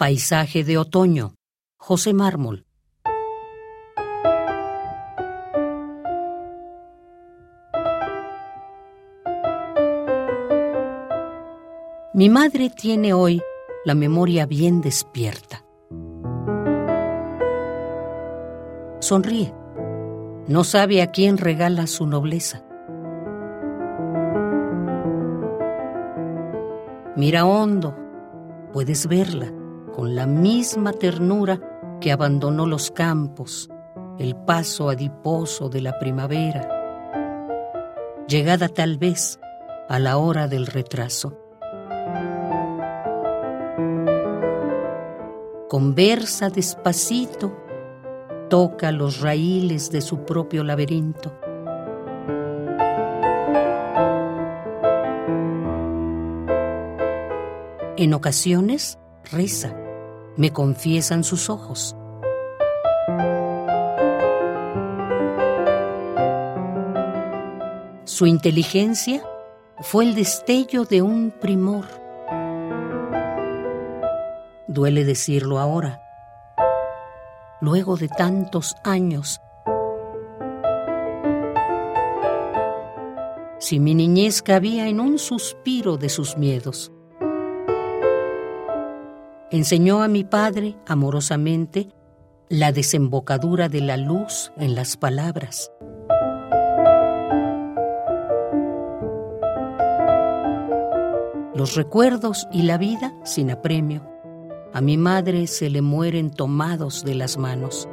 Paisaje de otoño, José Mármol. Mi madre tiene hoy la memoria bien despierta. Sonríe. No sabe a quién regala su nobleza. Mira hondo, puedes verla con la misma ternura que abandonó los campos, el paso adiposo de la primavera, llegada tal vez a la hora del retraso. Conversa despacito, toca los raíles de su propio laberinto. En ocasiones reza me confiesan sus ojos. Su inteligencia fue el destello de un primor. Duele decirlo ahora, luego de tantos años. Si mi niñez cabía en un suspiro de sus miedos. Enseñó a mi padre, amorosamente, la desembocadura de la luz en las palabras. Los recuerdos y la vida sin apremio. A mi madre se le mueren tomados de las manos.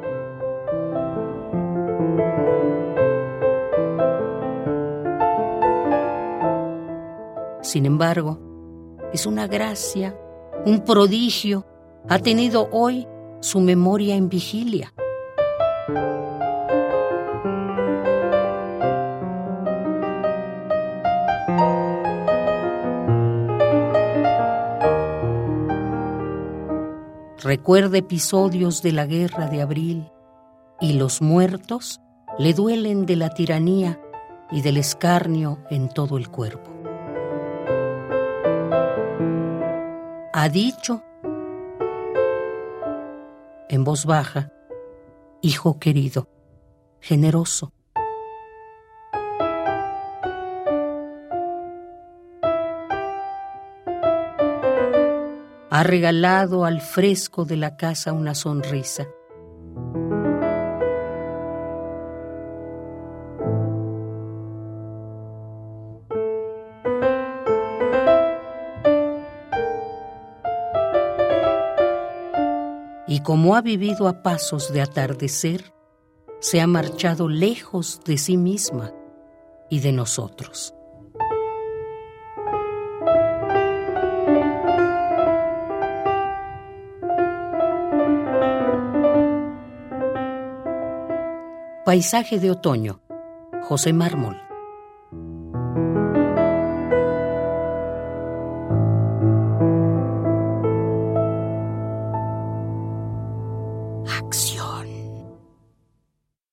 Sin embargo, es una gracia un prodigio, ha tenido hoy su memoria en vigilia. Recuerda episodios de la guerra de abril y los muertos le duelen de la tiranía y del escarnio en todo el cuerpo. Ha dicho en voz baja, Hijo querido, generoso. Ha regalado al fresco de la casa una sonrisa y como ha vivido a pasos de atardecer, se ha marchado lejos de sí misma y de nosotros. Paisaje de otoño, José Mármol.